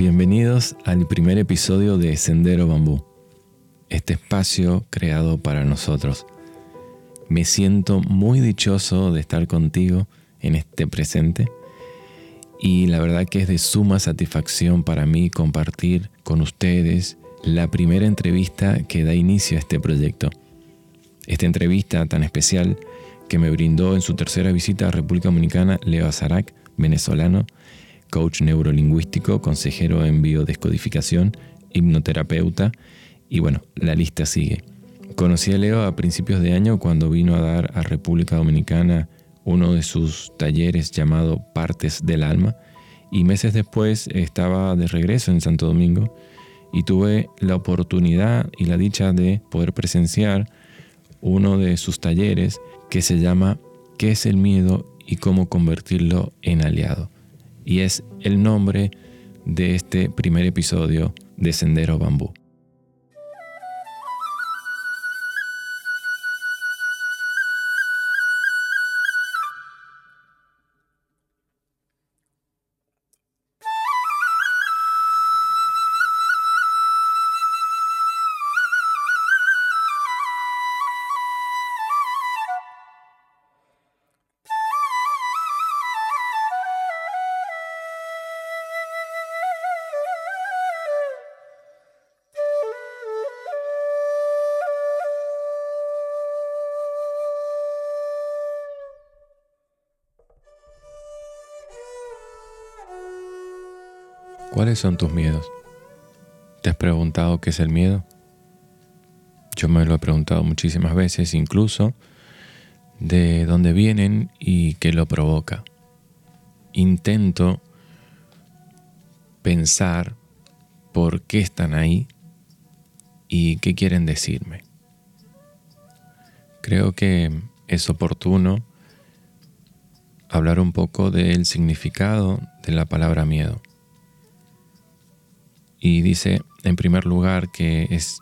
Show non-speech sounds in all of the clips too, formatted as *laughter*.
Bienvenidos al primer episodio de Sendero Bambú, este espacio creado para nosotros. Me siento muy dichoso de estar contigo en este presente y la verdad que es de suma satisfacción para mí compartir con ustedes la primera entrevista que da inicio a este proyecto. Esta entrevista tan especial que me brindó en su tercera visita a República Dominicana Leo Azarac, venezolano, coach neurolingüístico, consejero en biodescodificación, hipnoterapeuta y bueno, la lista sigue. Conocí a Leo a principios de año cuando vino a dar a República Dominicana uno de sus talleres llamado Partes del Alma y meses después estaba de regreso en Santo Domingo y tuve la oportunidad y la dicha de poder presenciar uno de sus talleres que se llama ¿Qué es el miedo y cómo convertirlo en aliado? Y es el nombre de este primer episodio de Sendero Bambú. ¿Cuáles son tus miedos? ¿Te has preguntado qué es el miedo? Yo me lo he preguntado muchísimas veces, incluso de dónde vienen y qué lo provoca. Intento pensar por qué están ahí y qué quieren decirme. Creo que es oportuno hablar un poco del significado de la palabra miedo y dice en primer lugar que es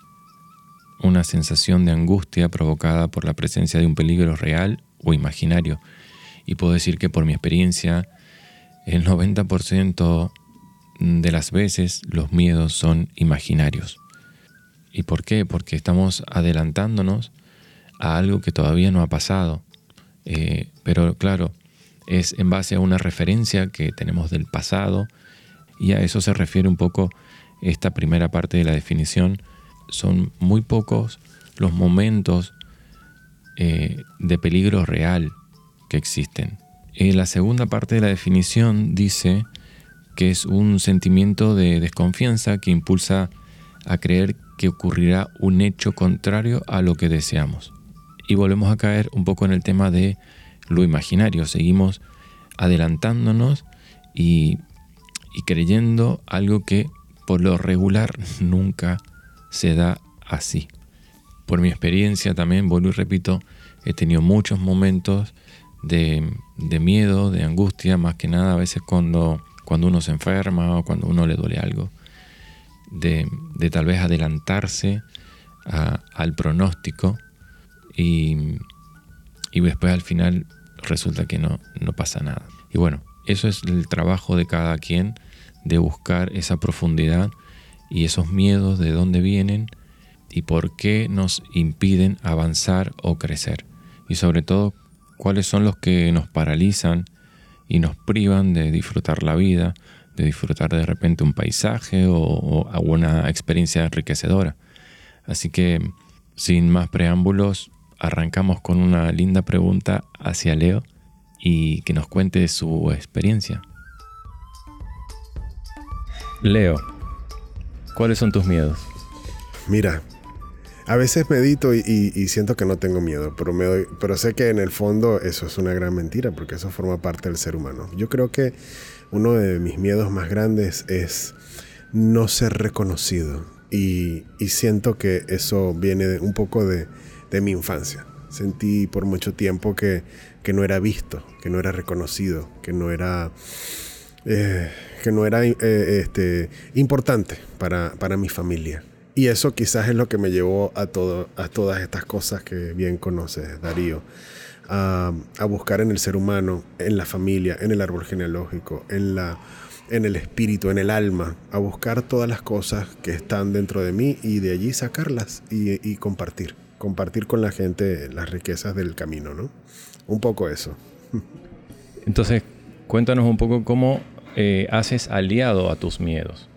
una sensación de angustia provocada por la presencia de un peligro real o imaginario. Y puedo decir que por mi experiencia, el 90% de las veces los miedos son imaginarios. ¿Y por qué? Porque estamos adelantándonos a algo que todavía no ha pasado. Eh, pero claro, es en base a una referencia que tenemos del pasado y a eso se refiere un poco esta primera parte de la definición, son muy pocos los momentos eh, de peligro real que existen. En la segunda parte de la definición dice que es un sentimiento de desconfianza que impulsa a creer que ocurrirá un hecho contrario a lo que deseamos. Y volvemos a caer un poco en el tema de lo imaginario. Seguimos adelantándonos y creyendo algo que por lo regular nunca se da así. Por mi experiencia también, vuelvo y repito, he tenido muchos momentos de, miedo, de angustia, más que nada a veces cuando, cuando uno se enferma o cuando uno le duele algo, de, tal vez adelantarse al pronóstico y, y, después al final resulta que no, no pasa nada. Y bueno, eso es el trabajo de cada quien de buscar esa profundidad y esos miedos de dónde vienen y por qué nos impiden avanzar o crecer. Y sobre todo, cuáles son los que nos paralizan y nos privan de disfrutar la vida, de disfrutar de repente un paisaje o, alguna experiencia enriquecedora. Así que, sin más preámbulos, arrancamos con una linda pregunta hacia Leo y que nos cuente su experiencia. Leo, ¿cuáles son tus miedos? Mira, a veces medito y, siento que no tengo miedo, pero, sé que en el fondo eso es una gran mentira porque eso forma parte del ser humano. Yo creo que uno de mis miedos más grandes es no ser reconocido y, siento que eso viene un poco de, mi infancia. Sentí por mucho tiempo que no era visto, que no era reconocido, que no era eh, que no era eh, este, importante para, mi familia. Y eso quizás es lo que me llevó a, todo, a todas estas cosas que bien conoces, Darío. A, buscar en el ser humano, en la familia, en el árbol genealógico, en la, en el espíritu, en el alma, a buscar todas las cosas que están dentro de mí y de allí sacarlas y, compartir, compartir con la gente las riquezas del camino, ¿no? Un poco eso. *laughs* Entonces, cuéntanos un poco cómo eh, haces aliado a tus miedos.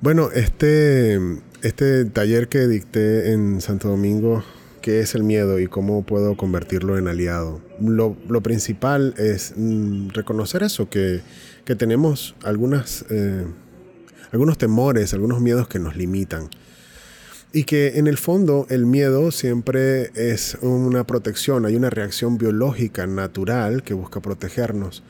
Bueno, este, este taller que dicté en Santo Domingo qué es el miedo y cómo puedo convertirlo en aliado. Lo, principal es mm, reconocer eso, que, tenemos algunas, eh, algunos temores, algunos miedos que nos limitan. Y que en el fondo el miedo siempre es una protección, hay una reacción biológica natural que busca protegernos.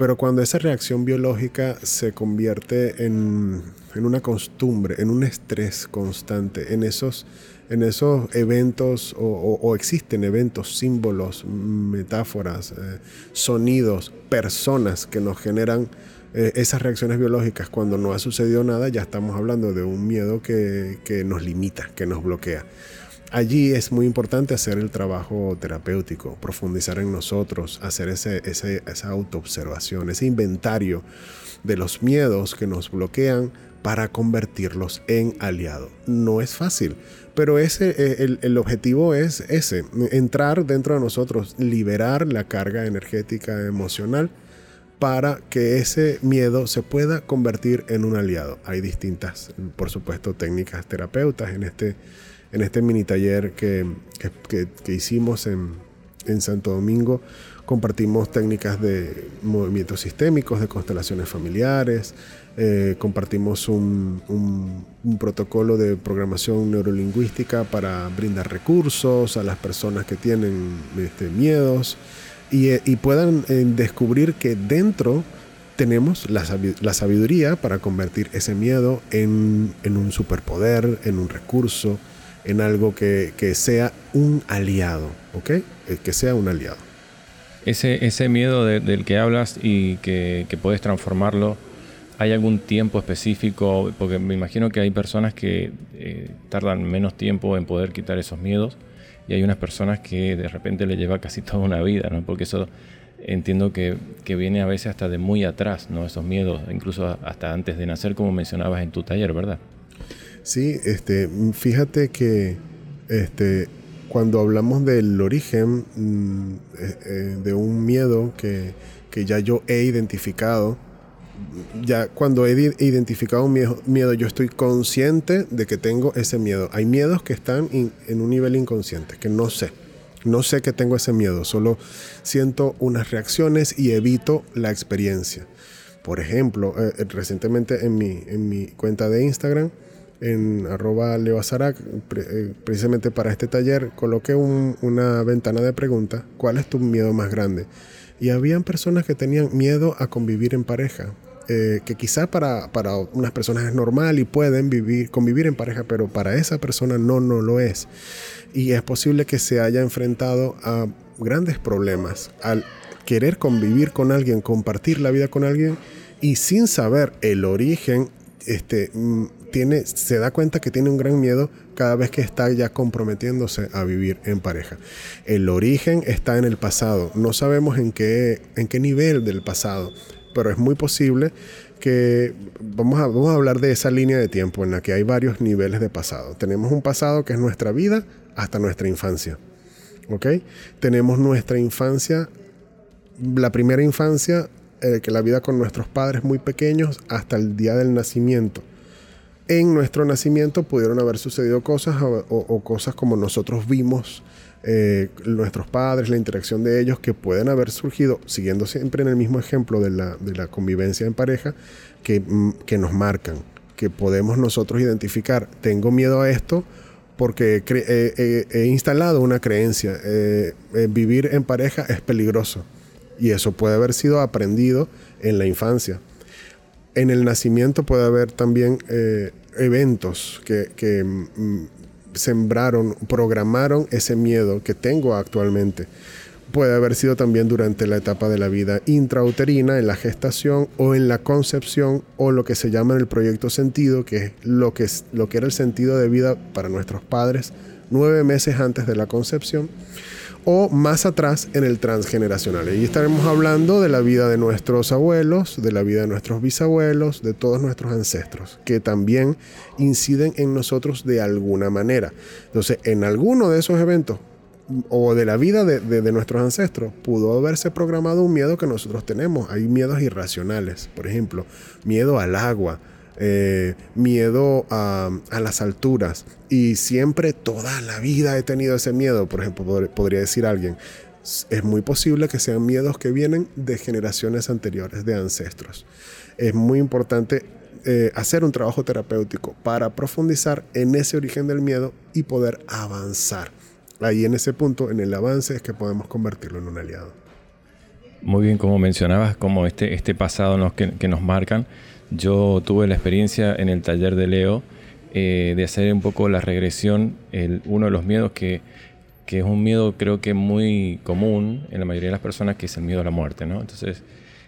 Pero cuando esa reacción biológica se convierte en, en una costumbre, en un estrés constante, en esos en esos eventos o, existen eventos, símbolos, metáforas, eh, sonidos, personas que nos generan eh, esas reacciones biológicas cuando no ha sucedido nada, ya estamos hablando de un miedo que, nos limita, que nos bloquea. Allí es muy importante hacer el trabajo terapéutico, profundizar en nosotros, hacer ese, esa autoobservación, ese inventario de los miedos que nos bloquean para convertirlos en aliado. No es fácil, pero ese, eh, el, objetivo es ese, entrar dentro de nosotros, liberar la carga energética emocional para que ese miedo se pueda convertir en un aliado. Hay distintas, por supuesto, técnicas terapeutas en este, en este mini taller que, que, hicimos en, en Santo Domingo compartimos técnicas de movimientos sistémicos, de constelaciones familiares, eh, compartimos un, protocolo de programación neurolingüística para brindar recursos a las personas que tienen este, miedos y, eh, puedan eh, descubrir que dentro tenemos la, sabiduría para convertir ese miedo en, un superpoder, en un recurso, en algo que, sea un aliado, ¿ok? Que sea un aliado. Ese, ese miedo del que hablas y que, que puedes transformarlo ¿Hay algún tiempo específico? Porque me imagino que hay personas que eh, tardan menos tiempo en poder quitar esos miedos y hay unas personas que de repente le lleva casi toda una vida, ¿no? Porque eso entiendo que, viene a veces hasta de muy atrás, ¿no? Esos miedos, incluso hasta antes de nacer, como mencionabas en tu taller, ¿verdad? Sí, este, fíjate que este, cuando hablamos del origen mm, eh, eh, de un miedo que, que ya yo he identificado, ya cuando he identificado un miedo, yo estoy consciente de que tengo ese miedo. Hay miedos que están en un nivel inconsciente, que no sé. No sé que tengo ese miedo, solo siento unas reacciones y evito la experiencia. Por ejemplo, eh, recientemente en mi, en mi cuenta de Instagram, en arroba leoazarac, eh, precisamente para este taller, coloqué una ventana de preguntas, ¿cuál es tu miedo más grande? Y habían personas que tenían miedo a convivir en pareja, eh, que quizá para, para, unas personas es normal y pueden vivir, convivir en pareja, pero para esa persona no, no lo es. Y es posible que se haya enfrentado a grandes problemas al querer convivir con alguien, compartir la vida con alguien y sin saber el origen, este, mm, se da cuenta que tiene un gran miedo cada vez que está ya comprometiéndose a vivir en pareja. El origen está en el pasado, no sabemos en qué, en qué nivel del pasado, pero es muy posible que vamos a, vamos a hablar de esa línea de tiempo en la que hay varios niveles de pasado. Tenemos un pasado que es nuestra vida hasta nuestra infancia. ¿Ok? Tenemos nuestra infancia, la primera infancia, eh, que la vida con nuestros padres muy pequeños hasta el día del nacimiento. En nuestro nacimiento pudieron haber sucedido cosas o cosas como nosotros vimos eh, nuestros padres, la interacción de ellos, que pueden haber surgido, siguiendo siempre en el mismo ejemplo de la, de la convivencia en pareja, que, mm, que, nos marcan, que podemos nosotros identificar, tengo miedo a esto porque he instalado una creencia, eh, vivir en pareja es peligroso y eso puede haber sido aprendido en la infancia. En el nacimiento puede haber también eh, eventos que, que mm, sembraron, programaron ese miedo que tengo actualmente. Puede haber sido también durante la etapa de la vida intrauterina, en la gestación o en la concepción o lo que se llama en el proyecto sentido, que es lo que, es, lo que era el sentido de vida para nuestros padres nueve meses antes de la concepción. O más atrás en el transgeneracional. Y estaremos hablando de la vida de nuestros abuelos, de la vida de nuestros bisabuelos, de todos nuestros ancestros, que también inciden en nosotros de alguna manera. Entonces, en alguno de esos eventos o de la vida de, nuestros ancestros, pudo haberse programado un miedo que nosotros tenemos. Hay miedos irracionales, por ejemplo, miedo al agua, eh, miedo a, las alturas. Y siempre, toda la vida he tenido ese miedo, por ejemplo, podría decir alguien. Es muy posible que sean miedos que vienen de generaciones anteriores, de ancestros. Es muy importante eh, hacer un trabajo terapéutico para profundizar en ese origen del miedo y poder avanzar. Ahí en ese punto, en el avance, es que podemos convertirlo en un aliado. Muy bien, como mencionabas, como este, este pasado que nos marcan, yo tuve la experiencia en el taller de Leo eh, de hacer un poco la regresión, uno de los miedos que, es un miedo creo que muy común en la mayoría de las personas, que es el miedo a la muerte. ¿no? Entonces,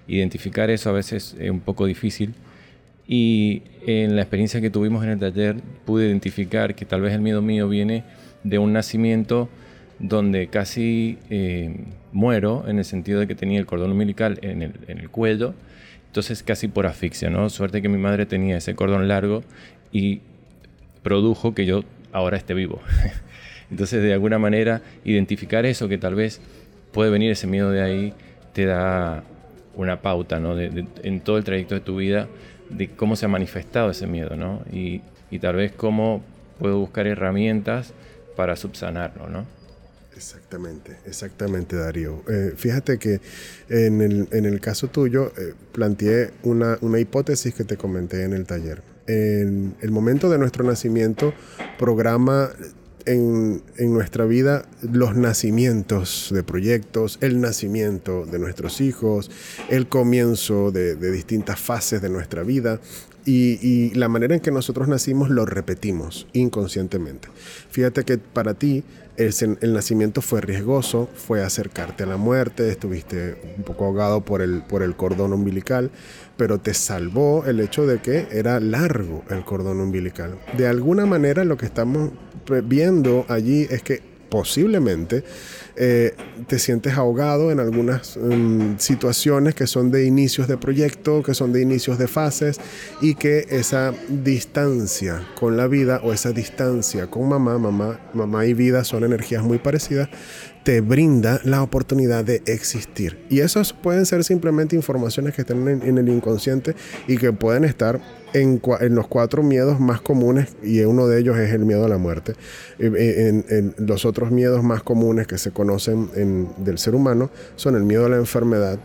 identificar eso a veces es un poco difícil. Y en la experiencia que tuvimos en el taller pude identificar que tal vez el miedo mío viene de un nacimiento donde casi eh, muero en el sentido de que tenía el cordón umbilical en el cuello entonces casi por asfixia, ¿no? Suerte que mi madre tenía ese cordón largo y produjo que yo ahora esté vivo. *laughs* Entonces de alguna manera identificar eso, que tal vez puede venir ese miedo de ahí, te da una pauta, ¿no? en todo el trayecto de tu vida, de cómo se ha manifestado ese miedo, ¿no? Y, tal vez cómo puedo buscar herramientas para subsanarlo, ¿no? Exactamente, exactamente Darío. Eh, fíjate que en el, caso tuyo eh, planteé una, hipótesis que te comenté en el taller. En el momento de nuestro nacimiento programa en, nuestra vida los nacimientos de proyectos, el nacimiento de nuestros hijos, el comienzo de, distintas fases de nuestra vida. Y, la manera en que nosotros nacimos lo repetimos inconscientemente. Fíjate que para ti el, nacimiento fue riesgoso, fue acercarte a la muerte, estuviste un poco ahogado por el, por el cordón umbilical, pero te salvó el hecho de que era largo el cordón umbilical. De alguna manera lo que estamos viendo allí es que posiblemente eh, te sientes ahogado en algunas mm, situaciones que son de inicios de proyecto, que son de inicios de fases y que esa distancia con la vida o esa distancia con mamá, mamá, mamá y vida son energías muy parecidas, te brinda la oportunidad de existir. Y esos pueden ser simplemente informaciones que están en, el inconsciente y que pueden estar en, los cuatro miedos más comunes, y uno de ellos es el miedo a la muerte. En, los otros miedos más comunes que se conocen del ser humano son el miedo a la enfermedad,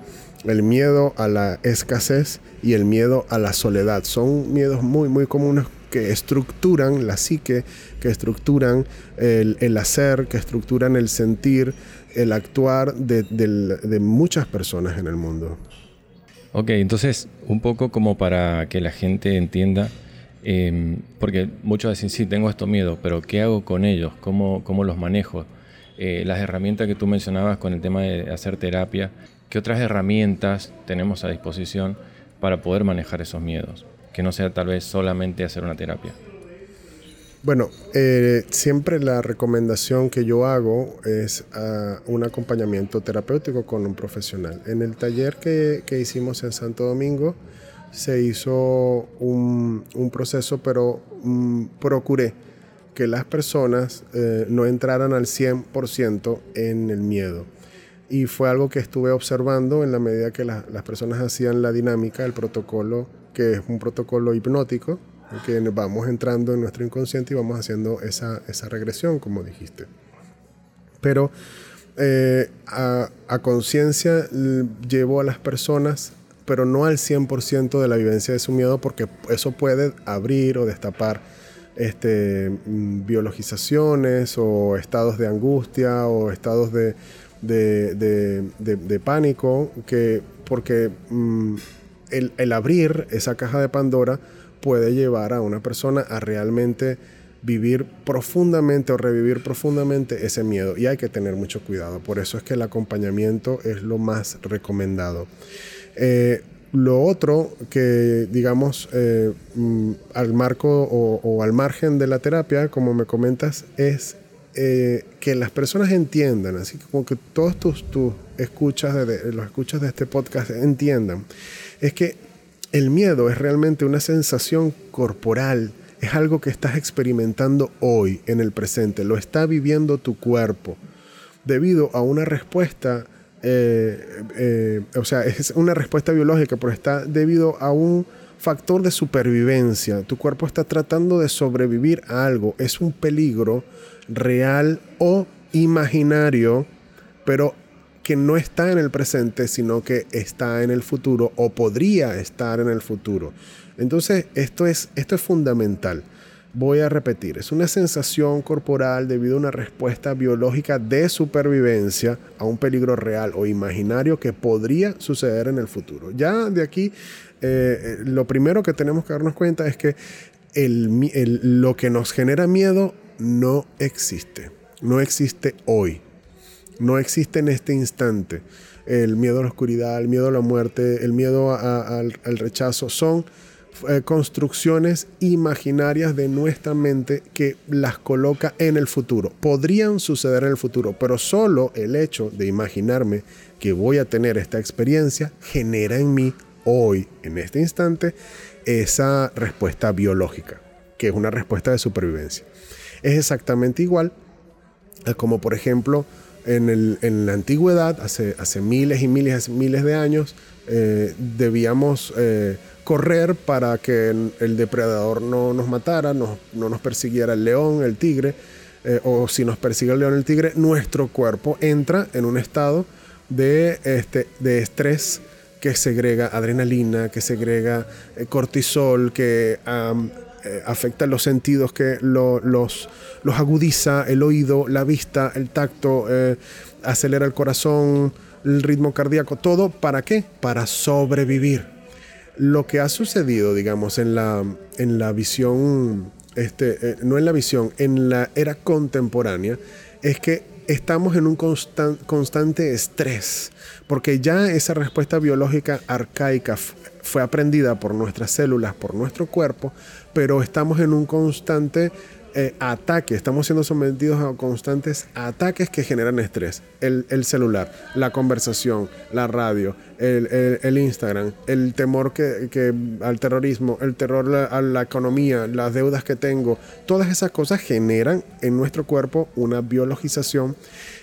el miedo a la escasez y el miedo a la soledad. Son miedos muy, muy comunes que estructuran la psique, que estructuran el, hacer, que estructuran el sentir, el actuar de, muchas personas en el mundo. Ok, entonces un poco como para que la gente entienda, em, porque muchos dicen, sí, tengo estos miedos, pero ¿qué hago con ellos? ¿Cómo, cómo los manejo? Eh, las herramientas que tú mencionabas con el tema de hacer terapia, ¿qué otras herramientas tenemos a disposición para poder manejar esos miedos? Que no sea tal vez solamente hacer una terapia? Bueno, eh, siempre la recomendación que yo hago es ah, un acompañamiento terapéutico con un profesional. En el taller que, hicimos en Santo Domingo se hizo un, proceso, pero mm, procuré que las personas eh, no entraran al 100% en el miedo. Y fue algo que estuve observando en la medida que las personas hacían la dinámica, el protocolo que es un protocolo hipnótico, que vamos entrando en nuestro inconsciente y vamos haciendo esa, esa regresión, como dijiste. Pero eh, a, a conciencia llevo a las personas, pero no al 100% de la vivencia de su miedo, porque eso puede abrir o destapar este, mm, biologizaciones o estados de angustia o estados de, de, de, pánico, que, porque mm, el, abrir esa caja de Pandora puede llevar a una persona a realmente vivir profundamente o revivir profundamente ese miedo y hay que tener mucho cuidado. Por eso es que el acompañamiento es lo más recomendado. Eh, lo otro que, digamos, eh, mm, al marco o, al margen de la terapia, como me comentas, es eh, que las personas entiendan, así como que todos tus, escuchas de, los escuchas de este podcast entiendan, es que el miedo es realmente una sensación corporal, es algo que estás experimentando hoy, en el presente, lo está viviendo tu cuerpo, debido a una respuesta, eh, eh, o sea, es una respuesta biológica, pero está debido a un factor de supervivencia. Tu cuerpo está tratando de sobrevivir a algo. Es un peligro real o imaginario, pero que no está en el presente, sino que está en el futuro o podría estar en el futuro. Entonces, esto es, esto es fundamental. Voy a repetir, es una sensación corporal debido a una respuesta biológica de supervivencia a un peligro real o imaginario que podría suceder en el futuro. Ya de aquí eh, eh, lo primero que tenemos que darnos cuenta es que lo que nos genera miedo no existe. No existe hoy. No existe en este instante. El miedo a la oscuridad, el miedo a la muerte, el miedo al, rechazo son eh, construcciones imaginarias de nuestra mente que las coloca en el futuro. Podrían suceder en el futuro, pero solo el hecho de imaginarme que voy a tener esta experiencia genera en mí hoy, en este instante, esa respuesta biológica, que es una respuesta de supervivencia. Es exactamente igual como, por ejemplo, en, la antigüedad, hace, hace, miles y miles, miles de años, eh, debíamos eh, correr para que el depredador no nos matara, no, nos persiguiera el león, el tigre, eh, o si nos persigue el león, el tigre, nuestro cuerpo entra en un estado de, este, de estrés que segrega adrenalina, que segrega cortisol, que eh, afecta los sentidos, que los, los, agudiza, el oído, la vista, el tacto, eh, acelera el corazón, el ritmo cardíaco, todo, ¿para qué? Para sobrevivir. Lo que ha sucedido, digamos, en la, en la visión, este, no en la visión, en la era contemporánea, es que estamos en un constante estrés, porque ya esa respuesta biológica arcaica fue aprendida por nuestras células, por nuestro cuerpo, pero estamos en un constante eh, ataque, estamos siendo sometidos a constantes ataques que generan estrés. El, celular, la conversación, la radio, el, Instagram, el temor que, al terrorismo, el terror a la economía, las deudas que tengo, todas esas cosas generan en nuestro cuerpo una biologización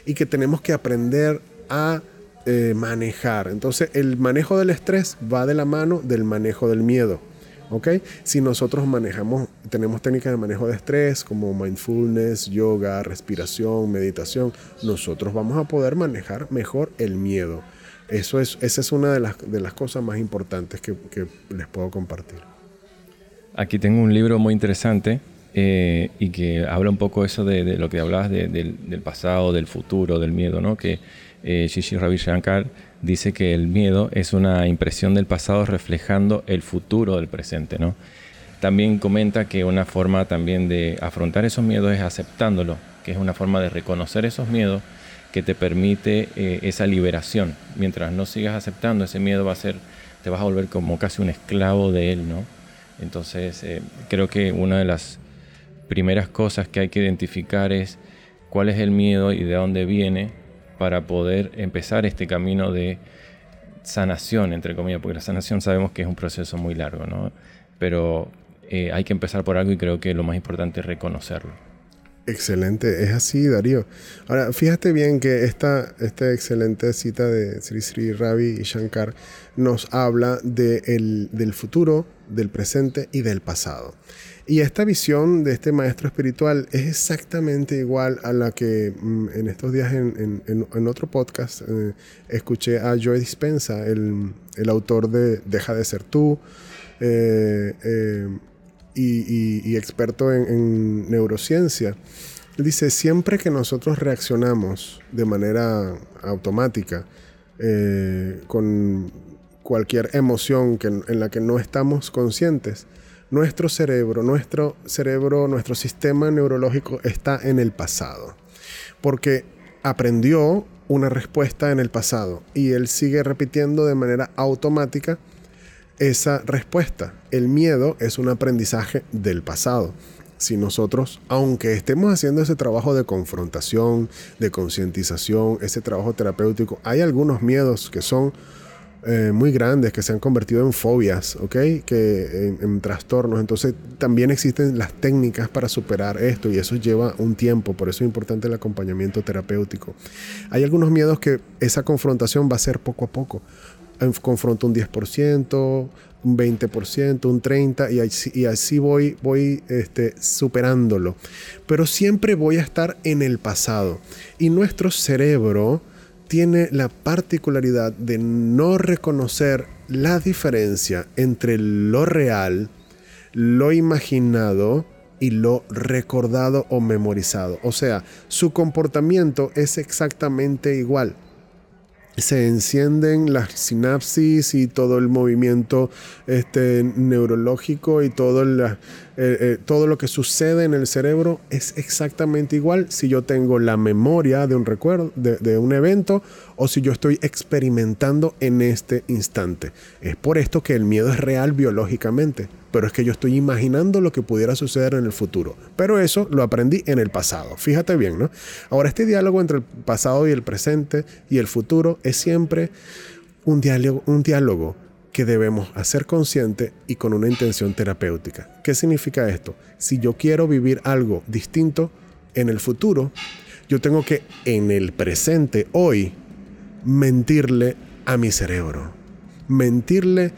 y que tenemos que aprender a eh, manejar. Entonces el manejo del estrés va de la mano del manejo del miedo. ¿ok? Si nosotros manejamos, tenemos técnicas de manejo de estrés como mindfulness, yoga, respiración, meditación, nosotros vamos a poder manejar mejor el miedo. Eso es, esa es una de las, de las cosas más importantes que, les puedo compartir. Aquí tengo un libro muy interesante eh, y que habla un poco eso de, lo que hablabas del, pasado, del futuro, del miedo, ¿no? Que eh, Ravi Shankar dice que el miedo es una impresión del pasado reflejando el futuro del presente, ¿no? También comenta que una forma también de afrontar esos miedos es aceptándolo, que es una forma de reconocer esos miedos que te permite eh, esa liberación. Mientras no sigas aceptando ese miedo va a ser, te vas a volver como casi un esclavo de él. Entonces eh, creo que una de las primeras cosas que hay que identificar es cuál es el miedo y de dónde viene para poder empezar este camino de sanación, entre comillas, porque la sanación sabemos que es un proceso muy largo, ¿no? Pero eh, hay que empezar por algo y creo que lo más importante es reconocerlo. Excelente, es así, Darío. Ahora, fíjate bien que esta, esta excelente cita de Sri Sri Ravi y Shankar nos habla de del futuro, del presente y del pasado. Y esta visión de este maestro espiritual es exactamente igual a la que mm, en estos días en, otro podcast eh, escuché a Joe Dispensa, el, autor de Deja de ser tú eh, eh, y, experto en, neurociencia. Dice, siempre que nosotros reaccionamos de manera automática con cualquier emoción en la que no estamos conscientes, nuestro cerebro, nuestro cerebro, nuestro sistema neurológico está en el pasado. Porque aprendió una respuesta en el pasado y él sigue repitiendo de manera automática esa respuesta. El miedo es un aprendizaje del pasado. si nosotros, aunque estemos haciendo ese trabajo de confrontación, de concientización, ese trabajo terapéutico, hay algunos miedos que son eh, muy grandes que se han convertido en fobias, ¿ok? Que en, trastornos. Entonces también existen las técnicas para superar esto y eso lleva un tiempo, por eso es importante el acompañamiento terapéutico. Hay algunos miedos que esa confrontación va a ser poco a poco. Confronto un 10%, un 20%, un 30% y así, y así voy, voy este, superándolo. Pero siempre voy a estar en el pasado. Y nuestro cerebro tiene la particularidad de no reconocer la diferencia entre lo real, lo imaginado y lo recordado o memorizado. O sea, su comportamiento es exactamente igual se encienden las sinapsis y todo el movimiento este, neurológico y todo, eh, eh, todo lo que sucede en el cerebro es exactamente igual si yo tengo la memoria de un recuerdo, de un evento o si yo estoy experimentando en este instante. Es por esto que el miedo es real biológicamente pero es que yo estoy imaginando lo que pudiera suceder en el futuro. Pero eso lo aprendí en el pasado. Fíjate bien, ¿no? Ahora, este diálogo entre el pasado y el presente y el futuro es siempre un diálogo, un diálogo que debemos hacer consciente y con una intención terapéutica. ¿Qué significa esto? Si yo quiero vivir algo distinto en el futuro, yo tengo que en el presente, hoy, mentirle a mi cerebro. Mentirle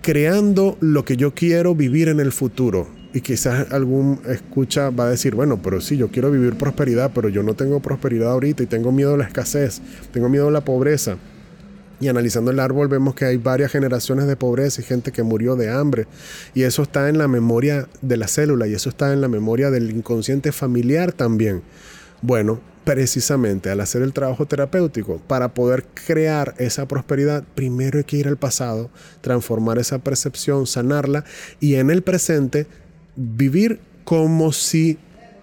creando lo que yo quiero vivir en el futuro. Y quizás algún escucha va a decir, bueno, pero sí, yo quiero vivir prosperidad, pero yo no tengo prosperidad ahorita y tengo miedo a la escasez, tengo miedo a la pobreza. Y analizando el árbol vemos que hay varias generaciones de pobreza y gente que murió de hambre. Y eso está en la memoria de la célula y eso está en la memoria del inconsciente familiar también. Bueno, precisamente al hacer el trabajo terapéutico, para poder crear esa prosperidad, primero hay que ir al pasado, transformar esa percepción, sanarla y en el presente vivir como si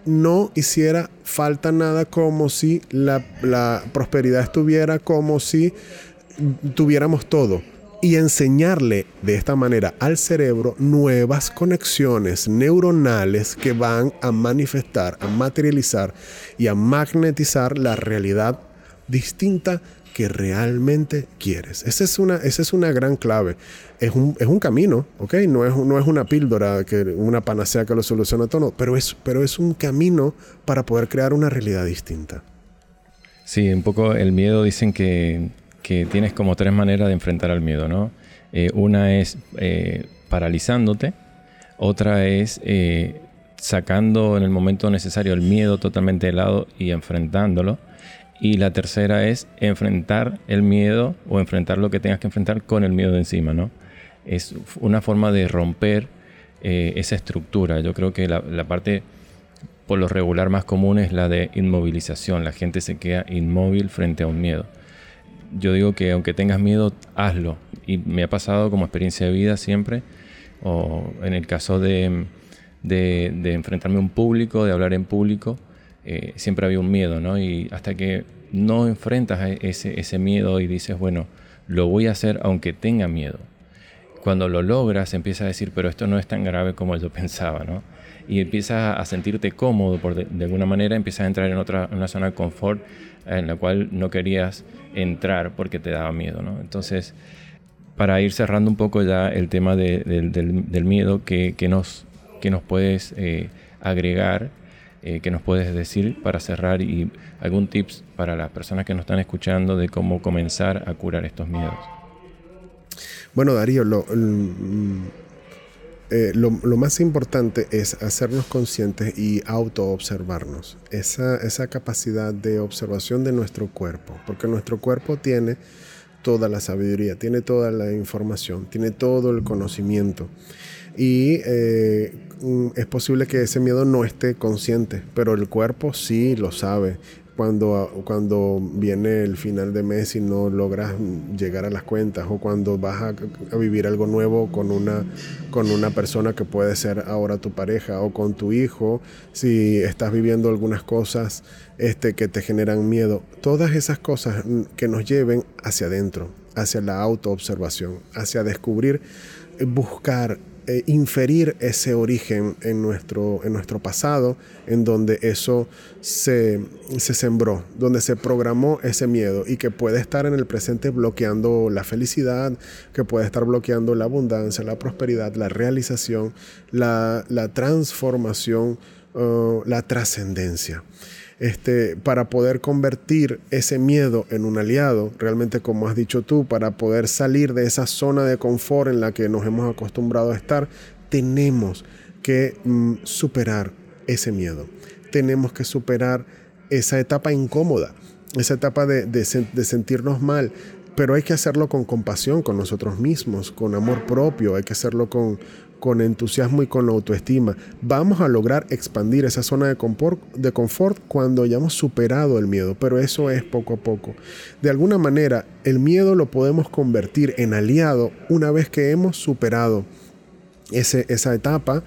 no hiciera falta nada, como si la, prosperidad estuviera, como si tuviéramos todo y enseñarle de esta manera al cerebro nuevas conexiones neuronales que van a manifestar, a materializar y a magnetizar la realidad distinta que realmente quieres. Esa es una, esa es una gran clave. Es un, es un camino, ¿ok? No es, no es una píldora, que, una panacea que lo soluciona todo, pero es, pero es un camino para poder crear una realidad distinta. Sí, un poco el miedo dicen que que tienes como tres maneras de enfrentar al miedo, ¿no? Eh, una es eh, paralizándote, otra es eh, sacando en el momento necesario el miedo totalmente de lado y enfrentándolo. Y la tercera es enfrentar el miedo o enfrentar lo que tengas que enfrentar con el miedo encima, ¿no? Es una forma de romper esa estructura. Yo creo que la, la parte por lo regular más común es la de inmovilización. La gente se queda inmóvil frente a un miedo yo digo que aunque tengas miedo, hazlo. Y me ha pasado como experiencia de vida siempre, o en el caso de, de, enfrentarme a un público, de hablar en público, eh, siempre había un miedo, ¿no? Y hasta que no enfrentas ese, ese miedo y dices, bueno, lo voy a hacer aunque tenga miedo. Cuando lo logras, empiezas a decir, pero esto no es tan grave como yo *laughs* pensaba, ¿no? Y empiezas a sentirte cómodo, por de, alguna manera empiezas a entrar en otra una zona de confort en la cual no querías entrar porque te daba miedo. ¿no? Entonces, para ir cerrando un poco ya el tema del, miedo, ¿qué, nos, que nos puedes eh, agregar? Eh, ¿Qué nos puedes decir para cerrar y algún tips para las personas que nos están escuchando de cómo comenzar a curar estos miedos? Bueno, Darío, lo, eh, lo, más importante es hacernos conscientes y auto-observarnos. Esa, esa capacidad de observación de nuestro cuerpo, porque nuestro cuerpo tiene toda la sabiduría, tiene toda la información, tiene todo el conocimiento. Y eh, es posible que ese miedo no esté consciente, pero el cuerpo sí lo sabe cuando, cuando viene el final de mes y no logras llegar a las cuentas o cuando vas a, vivir algo nuevo con una, con una persona que puede ser ahora tu pareja o con tu hijo, si estás viviendo algunas cosas este, que te generan miedo, todas esas cosas que nos lleven hacia adentro, hacia la autoobservación, hacia descubrir, buscar eh, inferir ese origen en nuestro, en nuestro pasado, en donde eso se, se sembró, donde se programó ese miedo y que puede estar en el presente bloqueando la felicidad, que puede estar bloqueando la abundancia, la prosperidad, la realización, la, transformación, uh, la trascendencia este, para poder convertir ese miedo en un aliado, realmente como has dicho tú, para poder salir de esa zona de confort en la que nos hemos acostumbrado a estar, tenemos que mm, superar ese miedo. Tenemos que superar esa etapa incómoda, esa etapa de, de sentirnos mal, pero hay que hacerlo con compasión con nosotros mismos, con amor propio, hay que hacerlo con, con entusiasmo y con autoestima. Vamos a lograr expandir esa zona de confort, de confort cuando hayamos superado el miedo, pero eso es poco a poco. De alguna manera, el miedo lo podemos convertir en aliado una vez que hemos superado ese, esa etapa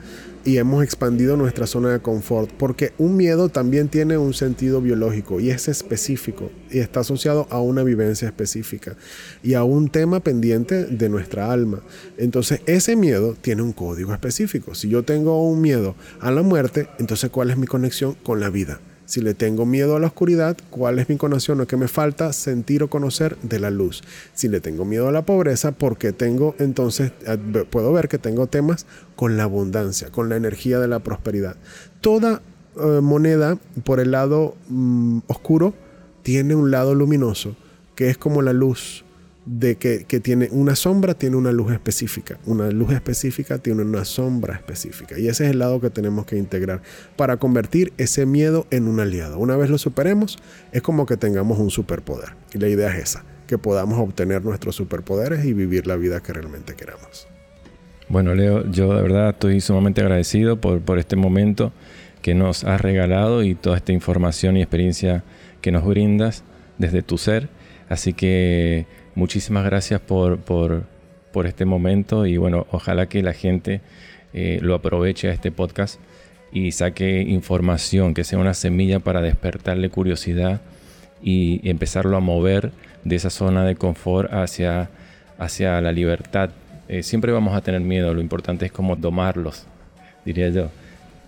y hemos expandido nuestra zona de confort, porque un miedo también tiene un sentido biológico y es específico y está asociado a una vivencia específica y a un tema pendiente de nuestra alma. Entonces ese miedo tiene un código específico. Si yo tengo un miedo a la muerte, entonces ¿cuál es mi conexión con la vida? Si le tengo miedo a la oscuridad, ¿cuál es mi conexión o qué me falta sentir o conocer de la luz? Si le tengo miedo a la pobreza, porque tengo entonces, eh, puedo ver que tengo temas con la abundancia, con la energía de la prosperidad. Toda eh, moneda por el lado mm, oscuro tiene un lado luminoso, que es como la luz de que, tiene una sombra, tiene una luz específica. Una luz específica tiene una sombra específica. Y ese es el lado que tenemos que integrar para convertir ese miedo en un aliado. Una vez lo superemos, es como que tengamos un superpoder. Y la idea es esa, que podamos obtener nuestros superpoderes y vivir la vida que realmente queramos. Bueno, Leo, yo de verdad estoy sumamente agradecido por, por este momento que nos has regalado y toda esta información y experiencia que nos brindas desde tu ser. Así que muchísimas gracias por, este momento y bueno, ojalá que la gente eh, lo aproveche a este podcast y saque información, que sea una semilla para despertarle curiosidad y empezarlo a mover de esa zona de confort hacia, hacia la libertad. Eh, siempre vamos a tener miedo, lo importante es cómo tomarlos, diría yo.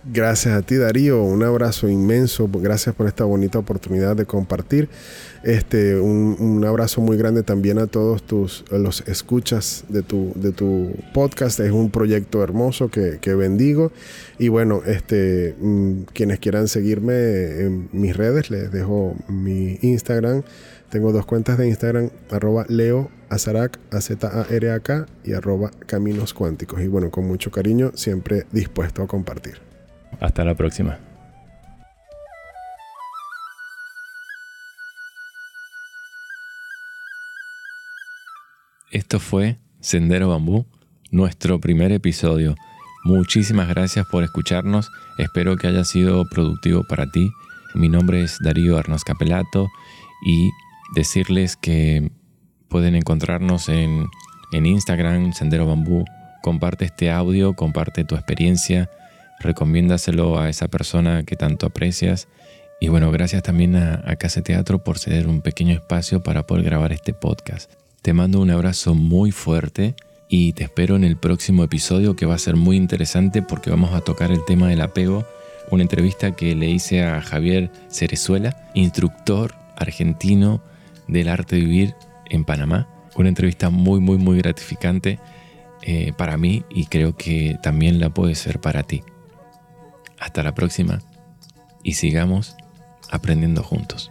Gracias a ti Darío, un abrazo inmenso, gracias por esta bonita oportunidad de compartir. Este, un, abrazo muy grande también a todos tus, los escuchas de tu, de tu podcast, es un proyecto hermoso que, bendigo. Y bueno, este, mm, quienes quieran seguirme en mis redes, les dejo mi Instagram. Tengo dos cuentas de Instagram, arroba Leo Azarac, a z a r a k y arroba Caminos Cuánticos. Y bueno, con mucho cariño, siempre dispuesto a compartir. Hasta la próxima. Esto fue Sendero Bambú, nuestro primer episodio. Muchísimas gracias por escucharnos. Espero que haya sido productivo para ti. Mi nombre es Darío Arnos Capelato y decirles que pueden encontrarnos en, en Instagram, Sendero Bambú. Comparte este audio, comparte tu experiencia recomiéndaselo a esa persona que tanto aprecias. Y bueno, gracias también a, a Casa Teatro por ceder un pequeño espacio para poder grabar este podcast. Te mando un abrazo muy fuerte y te espero en el próximo episodio que va a ser muy interesante porque vamos a tocar el tema del apego, una entrevista que le hice a Javier Cerezuela, instructor argentino del arte de vivir en Panamá. Una entrevista muy, muy, muy gratificante eh, para mí y creo que también la puede ser para ti. Hasta la próxima y sigamos aprendiendo juntos.